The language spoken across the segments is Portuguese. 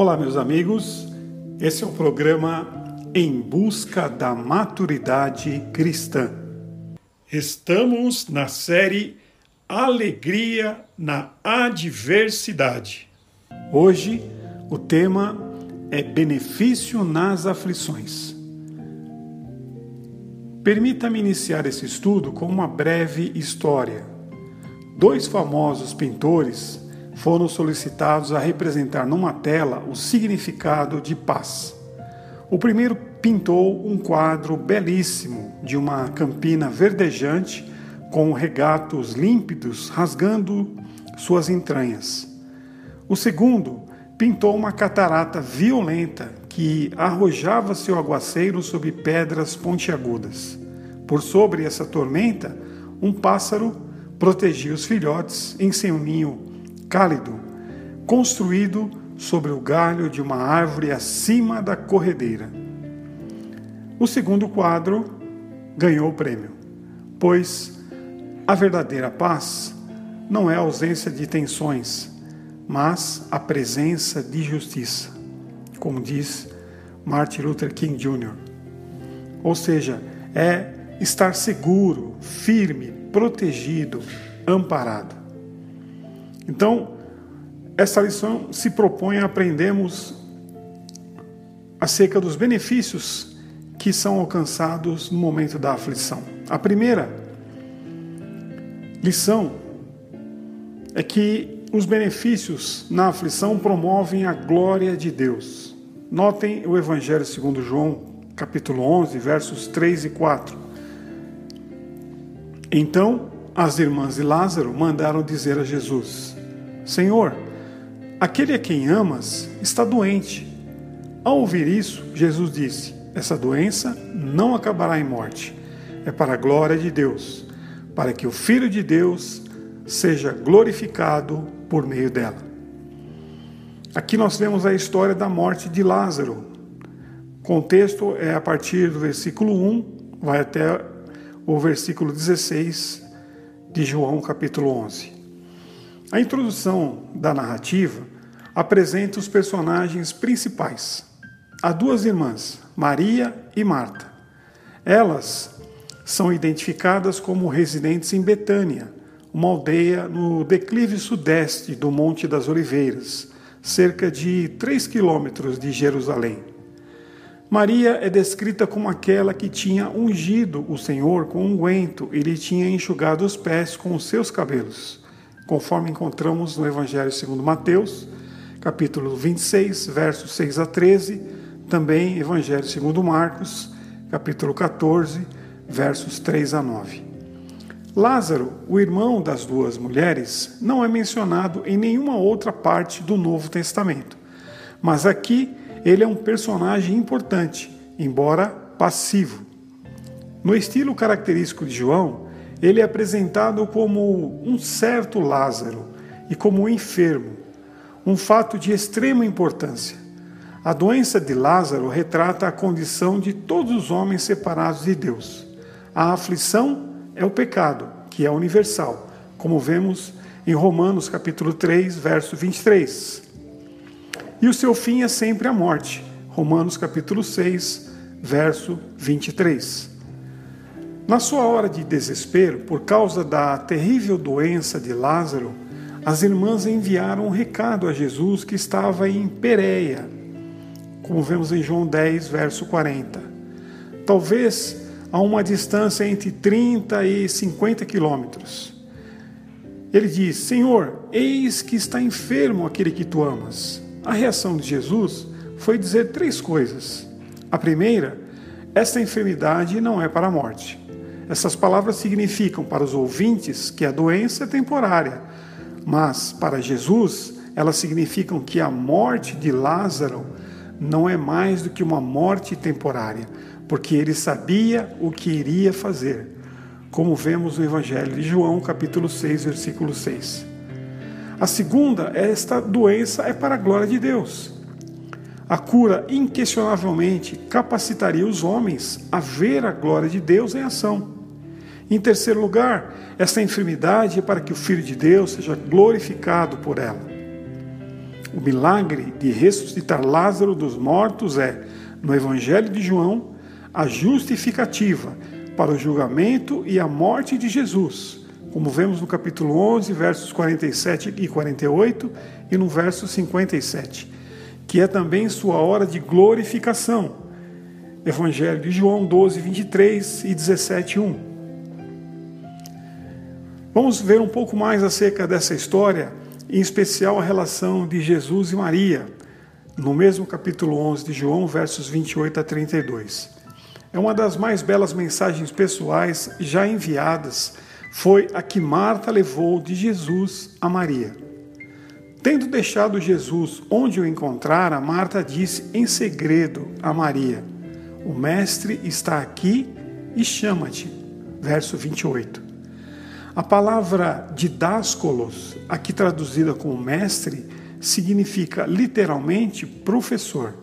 Olá, meus amigos. Esse é o programa Em Busca da Maturidade Cristã. Estamos na série Alegria na Adversidade. Hoje o tema é Benefício nas Aflições. Permita-me iniciar esse estudo com uma breve história. Dois famosos pintores foram solicitados a representar numa tela o significado de paz. O primeiro pintou um quadro belíssimo de uma campina verdejante com regatos límpidos rasgando suas entranhas. O segundo pintou uma catarata violenta que arrojava seu aguaceiro sobre pedras pontiagudas. Por sobre essa tormenta, um pássaro protegia os filhotes em seu ninho cálido, construído sobre o galho de uma árvore acima da corredeira. O segundo quadro ganhou o prêmio, pois a verdadeira paz não é a ausência de tensões, mas a presença de justiça, como diz Martin Luther King Jr. Ou seja, é estar seguro, firme, protegido, amparado. Então, essa lição se propõe a aprendermos acerca dos benefícios que são alcançados no momento da aflição. A primeira lição é que os benefícios na aflição promovem a glória de Deus. Notem o Evangelho segundo João, capítulo 11, versos 3 e 4. Então, as irmãs de Lázaro mandaram dizer a Jesus: Senhor, aquele a quem amas está doente. Ao ouvir isso, Jesus disse: Essa doença não acabará em morte. É para a glória de Deus, para que o Filho de Deus seja glorificado por meio dela. Aqui nós vemos a história da morte de Lázaro. O contexto é a partir do versículo 1, vai até o versículo 16 de João, capítulo 11. A introdução da narrativa apresenta os personagens principais. Há duas irmãs, Maria e Marta. Elas são identificadas como residentes em Betânia, uma aldeia no declive sudeste do Monte das Oliveiras, cerca de 3 quilômetros de Jerusalém. Maria é descrita como aquela que tinha ungido o Senhor com unguento e lhe tinha enxugado os pés com os seus cabelos conforme encontramos no Evangelho segundo Mateus, capítulo 26, versos 6 a 13, também Evangelho segundo Marcos, capítulo 14, versos 3 a 9. Lázaro, o irmão das duas mulheres, não é mencionado em nenhuma outra parte do Novo Testamento, mas aqui ele é um personagem importante, embora passivo. No estilo característico de João, ele é apresentado como um certo Lázaro e como um enfermo, um fato de extrema importância. A doença de Lázaro retrata a condição de todos os homens separados de Deus. A aflição é o pecado, que é universal, como vemos em Romanos capítulo 3, verso 23. E o seu fim é sempre a morte. Romanos capítulo 6, verso 23. Na sua hora de desespero, por causa da terrível doença de Lázaro, as irmãs enviaram um recado a Jesus que estava em Pereia, como vemos em João 10, verso 40. Talvez a uma distância entre 30 e 50 quilômetros. Ele diz: Senhor, eis que está enfermo aquele que tu amas. A reação de Jesus foi dizer três coisas. A primeira, esta enfermidade não é para a morte. Essas palavras significam para os ouvintes que a doença é temporária, mas para Jesus elas significam que a morte de Lázaro não é mais do que uma morte temporária, porque ele sabia o que iria fazer, como vemos no Evangelho de João, capítulo 6, versículo 6. A segunda, esta doença é para a glória de Deus. A cura inquestionavelmente capacitaria os homens a ver a glória de Deus em ação. Em terceiro lugar, essa enfermidade é para que o Filho de Deus seja glorificado por ela. O milagre de ressuscitar Lázaro dos mortos é, no Evangelho de João, a justificativa para o julgamento e a morte de Jesus, como vemos no capítulo 11, versos 47 e 48 e no verso 57, que é também sua hora de glorificação. Evangelho de João 12, 23 e 17, 1. Vamos ver um pouco mais acerca dessa história, em especial a relação de Jesus e Maria, no mesmo capítulo 11 de João, versos 28 a 32. É uma das mais belas mensagens pessoais já enviadas, foi a que Marta levou de Jesus a Maria. Tendo deixado Jesus onde o encontrara, Marta disse em segredo a Maria: O Mestre está aqui e chama-te. Verso 28. A palavra didáscolos, aqui traduzida como mestre, significa literalmente professor.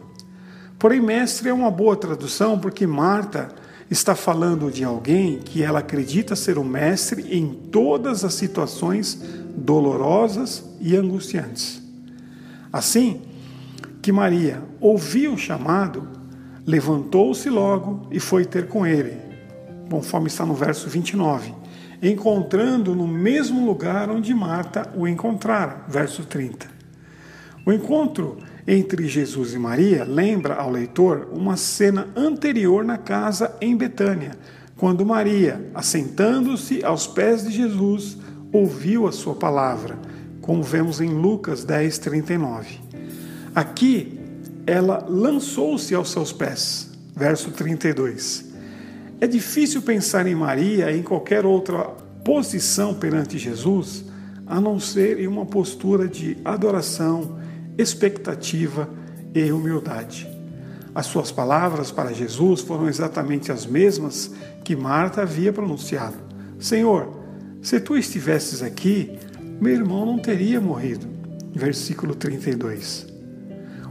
Porém, mestre é uma boa tradução porque Marta está falando de alguém que ela acredita ser o mestre em todas as situações dolorosas e angustiantes. Assim que Maria ouviu o chamado, levantou-se logo e foi ter com ele, conforme está no verso 29, encontrando no mesmo lugar onde Marta o encontrara, verso 30. O encontro entre Jesus e Maria lembra ao leitor uma cena anterior na casa em Betânia, quando Maria, assentando-se aos pés de Jesus, ouviu a sua palavra, como vemos em Lucas 10, 39. Aqui, ela lançou-se aos seus pés, verso 32. É difícil pensar em Maria em qualquer outra posição perante Jesus, a não ser em uma postura de adoração, expectativa e humildade. As suas palavras para Jesus foram exatamente as mesmas que Marta havia pronunciado: Senhor, se tu estivesses aqui, meu irmão não teria morrido. Versículo 32.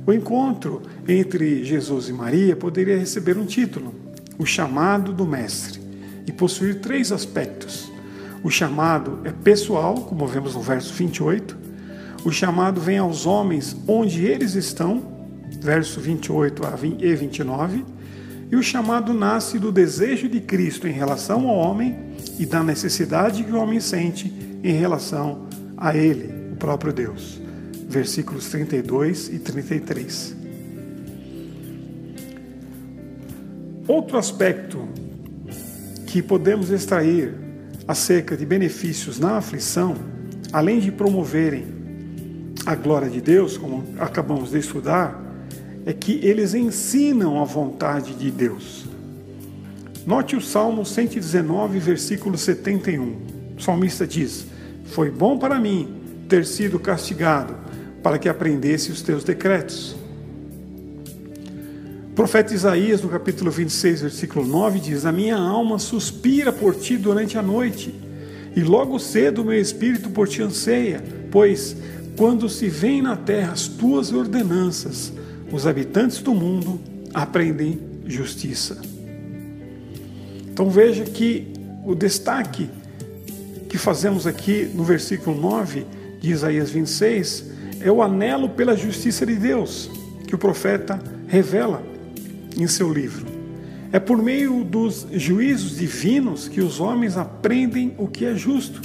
O encontro entre Jesus e Maria poderia receber um título, o chamado do Mestre, e possuir três aspectos. O chamado é pessoal, como vemos no verso 28. O chamado vem aos homens onde eles estão, verso 28 e 29. E o chamado nasce do desejo de Cristo em relação ao homem e da necessidade que o homem sente em relação a ele, o próprio Deus. Versículos 32 e 33. Outro aspecto que podemos extrair acerca de benefícios na aflição, além de promoverem a glória de Deus, como acabamos de estudar, é que eles ensinam a vontade de Deus. Note o Salmo 119, versículo 71. O salmista diz: Foi bom para mim ter sido castigado, para que aprendesse os teus decretos. O profeta Isaías, no capítulo 26, versículo 9, diz: A minha alma suspira por ti durante a noite, e logo cedo o meu espírito por ti anseia, pois quando se vêem na terra as tuas ordenanças, os habitantes do mundo aprendem justiça. Então veja que o destaque que fazemos aqui no versículo 9 de Isaías 26 é o anelo pela justiça de Deus que o profeta revela em seu livro. É por meio dos juízos divinos que os homens aprendem o que é justo.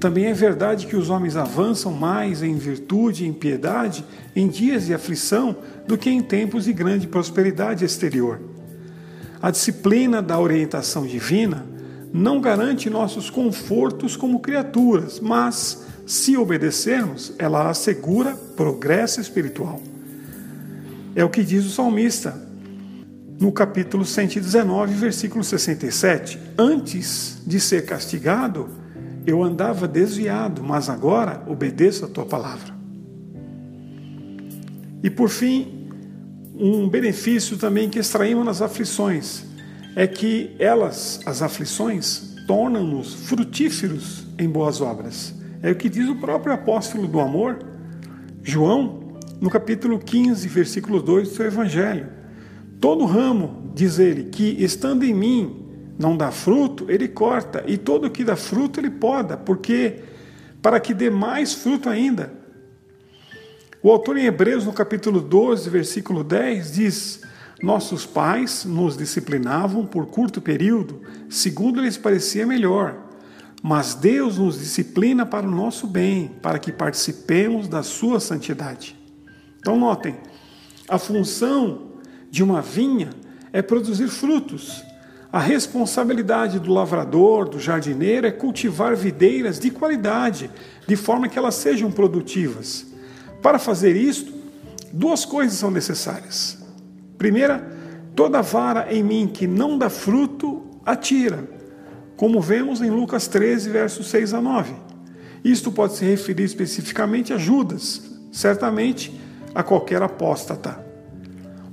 Também é verdade que os homens avançam mais em virtude e em piedade em dias de aflição do que em tempos de grande prosperidade exterior. A disciplina da orientação divina não garante nossos confortos como criaturas, mas, se obedecermos, ela assegura progresso espiritual. É o que diz o salmista no capítulo 119, versículo 67. Antes de ser castigado, eu andava desviado, mas agora obedeço a tua palavra. E por fim, um benefício também que extraímos nas aflições é que elas, as aflições, tornam-nos frutíferos em boas obras. É o que diz o próprio apóstolo do amor, João, no capítulo 15, versículo 2 do seu evangelho. Todo ramo, diz ele, que estando em mim não dá fruto, ele corta, e todo que dá fruto ele poda, porque para que dê mais fruto ainda. O autor em Hebreus, no capítulo 12, versículo 10, diz: Nossos pais nos disciplinavam por curto período, segundo lhes parecia melhor. Mas Deus nos disciplina para o nosso bem, para que participemos da sua santidade. Então, notem, a função de uma vinha é produzir frutos. A responsabilidade do lavrador, do jardineiro, é cultivar videiras de qualidade, de forma que elas sejam produtivas. Para fazer isto, duas coisas são necessárias. Primeira, toda vara em mim que não dá fruto, atira, como vemos em Lucas 13, versos 6 a 9. Isto pode se referir especificamente a Judas, certamente a qualquer apóstata.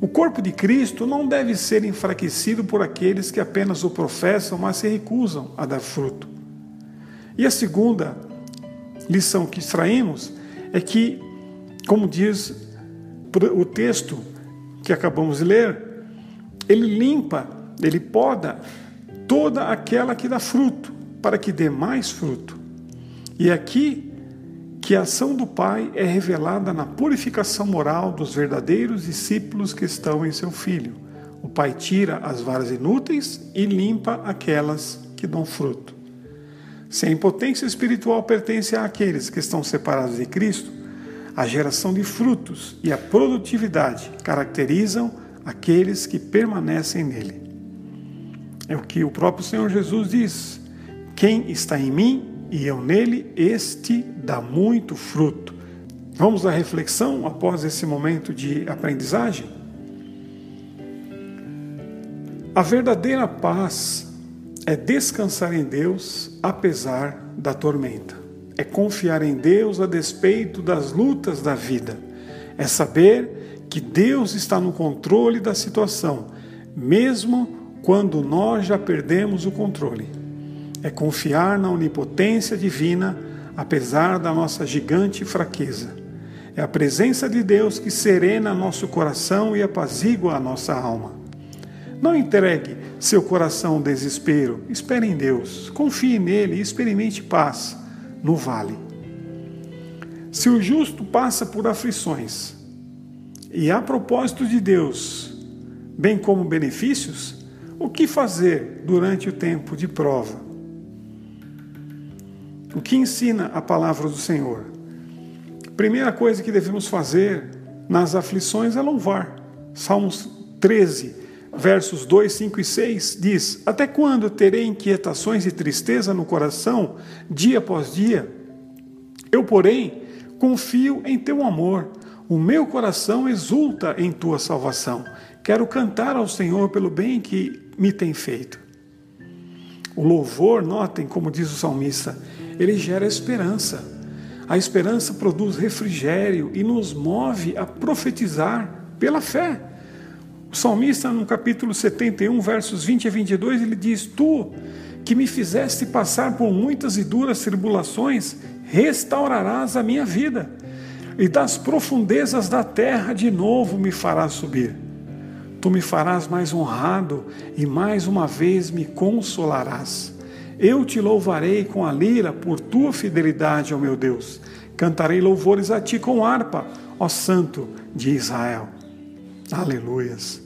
O corpo de Cristo não deve ser enfraquecido por aqueles que apenas o professam, mas se recusam a dar fruto. E a segunda lição que extraímos é que como diz o texto que acabamos de ler, ele limpa, ele poda toda aquela que dá fruto, para que dê mais fruto. E aqui que a ação do Pai é revelada na purificação moral dos verdadeiros discípulos que estão em seu Filho. O Pai tira as varas inúteis e limpa aquelas que dão fruto. Se a impotência espiritual pertence àqueles que estão separados de Cristo, a geração de frutos e a produtividade caracterizam aqueles que permanecem nele. É o que o próprio Senhor Jesus diz: Quem está em mim e eu nele, este dá muito fruto. Vamos à reflexão após esse momento de aprendizagem? A verdadeira paz é descansar em Deus apesar da tormenta é confiar em Deus a despeito das lutas da vida, é saber que Deus está no controle da situação, mesmo quando nós já perdemos o controle. É confiar na onipotência divina, apesar da nossa gigante fraqueza. É a presença de Deus que serena nosso coração e apazigua a nossa alma. Não entregue seu coração ao desespero, espere em Deus, confie nele e experimente paz no vale. Se o justo passa por aflições, e a propósito de Deus, bem como benefícios, o que fazer durante o tempo de prova? O que ensina a palavra do Senhor? Primeira coisa que devemos fazer nas aflições é louvar. Salmos 13, versos 2, 5 e 6 diz: Até quando terei inquietações e tristeza no coração, dia após dia? Eu, porém, confio em teu amor. O meu coração exulta em tua salvação. Quero cantar ao Senhor pelo bem que me tem feito. O louvor, notem como diz o salmista, ele gera esperança. A esperança produz refrigério e nos move a profetizar pela fé. O salmista, no capítulo 71, versos 20 a 22, ele diz: Tu que me fizeste passar por muitas e duras tribulações, restaurarás a minha vida, e das profundezas da terra de novo me farás subir. Tu me farás mais honrado e mais uma vez me consolarás. Eu te louvarei com a lira por tua fidelidade, ó meu Deus. Cantarei louvores a ti com harpa, ó Santo de Israel. Aleluias.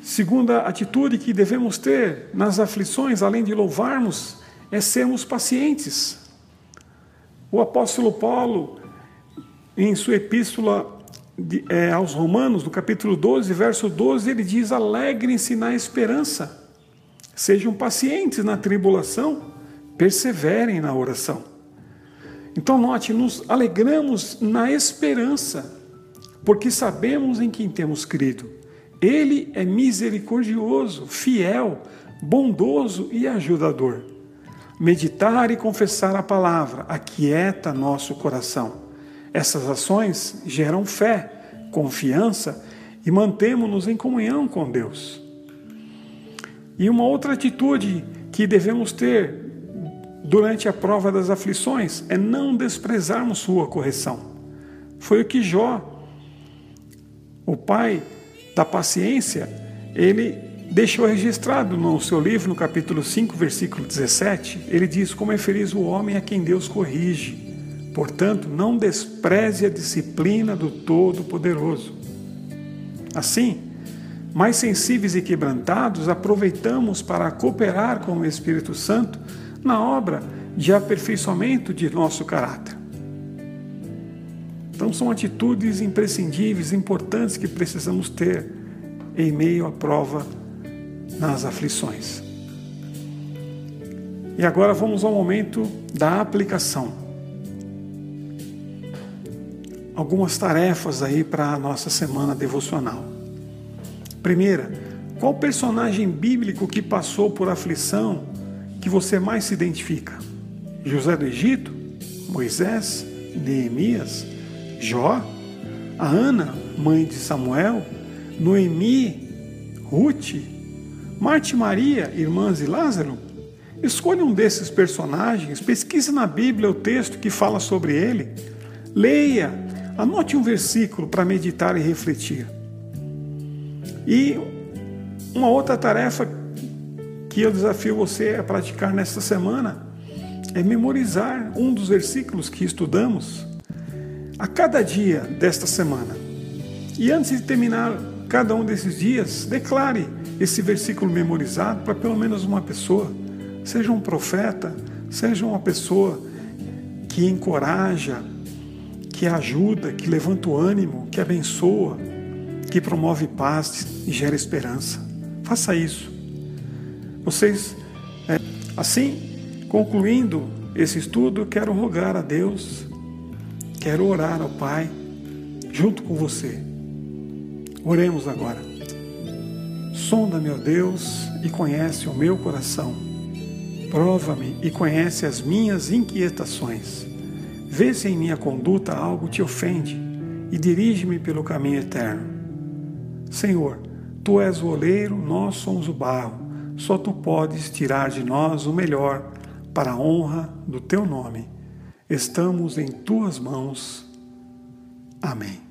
Segunda atitude que devemos ter nas aflições, além de louvarmos, é sermos pacientes. O apóstolo Paulo, em sua epístola é, aos Romanos, no capítulo 12, verso 12, ele diz: Alegrem-se na esperança, sejam pacientes na tribulação, perseverem na oração. Então, note, nos alegramos na esperança porque sabemos em quem temos crido. Ele é misericordioso, fiel, bondoso e ajudador. Meditar e confessar a palavra aquieta nosso coração. Essas ações geram fé, confiança e mantemos-nos em comunhão com Deus. E uma outra atitude que devemos ter durante a prova das aflições é não desprezarmos sua correção. Foi o que Jó o pai da paciência, ele deixou registrado no seu livro, no capítulo 5, versículo 17, ele diz: Como é feliz o homem a quem Deus corrige, Portanto, não despreze a disciplina do Todo-Poderoso. Assim, mais sensíveis e quebrantados, aproveitamos para cooperar com o Espírito Santo na obra de aperfeiçoamento de nosso caráter. Então, são atitudes imprescindíveis, importantes que precisamos ter em meio à prova nas aflições. E agora vamos ao momento da aplicação. Algumas tarefas aí para a nossa semana devocional. Primeira, qual personagem bíblico que passou por aflição que você mais se identifica? José do Egito? Moisés? Neemias? Jó? A Ana, mãe de Samuel? Noemi? Ruth? Marte Maria, irmãs de Lázaro? Escolha um desses personagens, pesquise na Bíblia o texto que fala sobre ele, leia, anote um versículo para meditar e refletir. E uma outra tarefa que eu desafio você a praticar nesta semana é memorizar um dos versículos que estudamos a cada dia desta semana. E antes de terminar cada um desses dias, declare esse versículo memorizado para pelo menos uma pessoa Seja um profeta, seja uma pessoa que encoraja, que ajuda, que levanta o ânimo, que abençoa, que promove paz e gera esperança. Faça isso. Vocês, é, assim, concluindo esse estudo, quero rogar a Deus, quero orar ao Pai, junto com você. Oremos agora. Sonda, meu Deus, e conhece o meu coração Prova-me e conhece as minhas inquietações. Vê se em minha conduta algo te ofende e dirige-me pelo caminho eterno. Senhor, tu és o oleiro, nós somos o barro. Só tu podes tirar de nós o melhor para a honra do teu nome. Estamos em tuas mãos. Amém.